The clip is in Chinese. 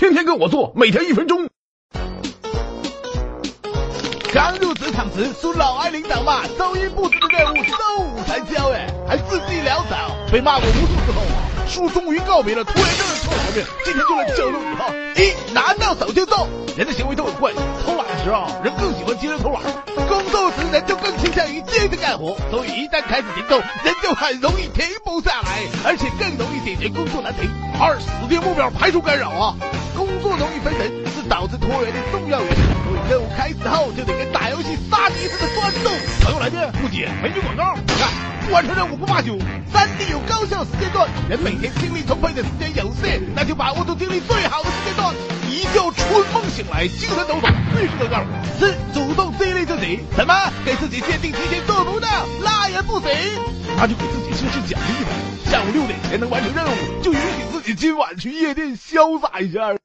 天天跟我做，每天一分钟。刚入职场时属老爱领导骂，周一布置的任务周五才交哎，还自己潦草，被骂过无数次后，叔终于告别了拖延症的臭毛病，今天就来教路你哈。一拿到手就揍，人的行为都很怪，偷懒的时候人更喜欢接着偷懒，工作时人就更倾向于接着干活，所以一旦开始行动，人就很容易停不下来，而且更容易解决工作难题。二死定目标排除干扰啊，作容易分神是导致拖延的重要原因。所以任务开始后就得跟打游戏杀敌似的专注。朋友来电，不接，美女广告。看，不完成任务不罢休。三 D 有高效时间段，人每天精力充沛的时间有限，那就把握住精力最好的时间段。一觉春梦醒来，精神抖擞，必须得干活。四主动激励自己，什么？给自己限定提前做不到，那也不行。那就给自己设置奖励呗。下午六点前能完成任务，就允许自己今晚去夜店潇洒一下。